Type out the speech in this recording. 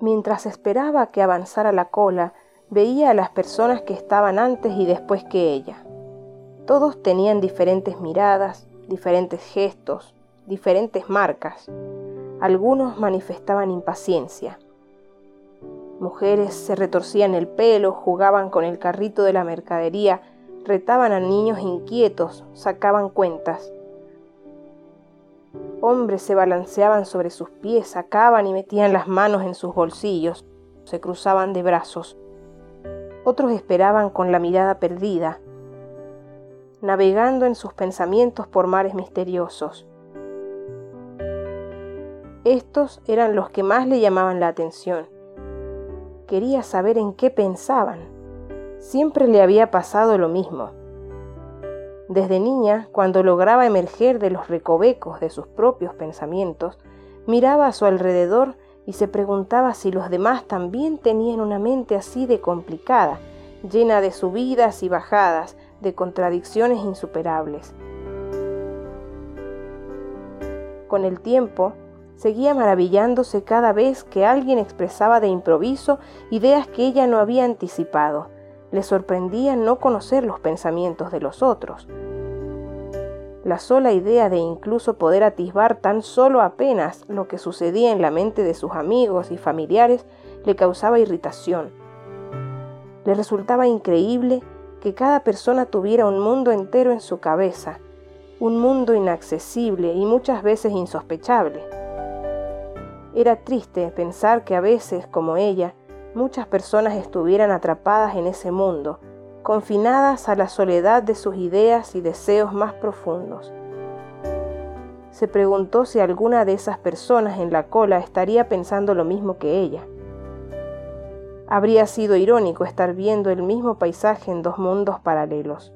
Mientras esperaba que avanzara la cola, veía a las personas que estaban antes y después que ella. Todos tenían diferentes miradas, diferentes gestos, diferentes marcas. Algunos manifestaban impaciencia. Mujeres se retorcían el pelo, jugaban con el carrito de la mercadería, retaban a niños inquietos, sacaban cuentas. Hombres se balanceaban sobre sus pies, sacaban y metían las manos en sus bolsillos, se cruzaban de brazos. Otros esperaban con la mirada perdida, navegando en sus pensamientos por mares misteriosos. Estos eran los que más le llamaban la atención quería saber en qué pensaban. Siempre le había pasado lo mismo. Desde niña, cuando lograba emerger de los recovecos de sus propios pensamientos, miraba a su alrededor y se preguntaba si los demás también tenían una mente así de complicada, llena de subidas y bajadas, de contradicciones insuperables. Con el tiempo, Seguía maravillándose cada vez que alguien expresaba de improviso ideas que ella no había anticipado. Le sorprendía no conocer los pensamientos de los otros. La sola idea de incluso poder atisbar tan solo apenas lo que sucedía en la mente de sus amigos y familiares le causaba irritación. Le resultaba increíble que cada persona tuviera un mundo entero en su cabeza, un mundo inaccesible y muchas veces insospechable. Era triste pensar que a veces, como ella, muchas personas estuvieran atrapadas en ese mundo, confinadas a la soledad de sus ideas y deseos más profundos. Se preguntó si alguna de esas personas en la cola estaría pensando lo mismo que ella. Habría sido irónico estar viendo el mismo paisaje en dos mundos paralelos.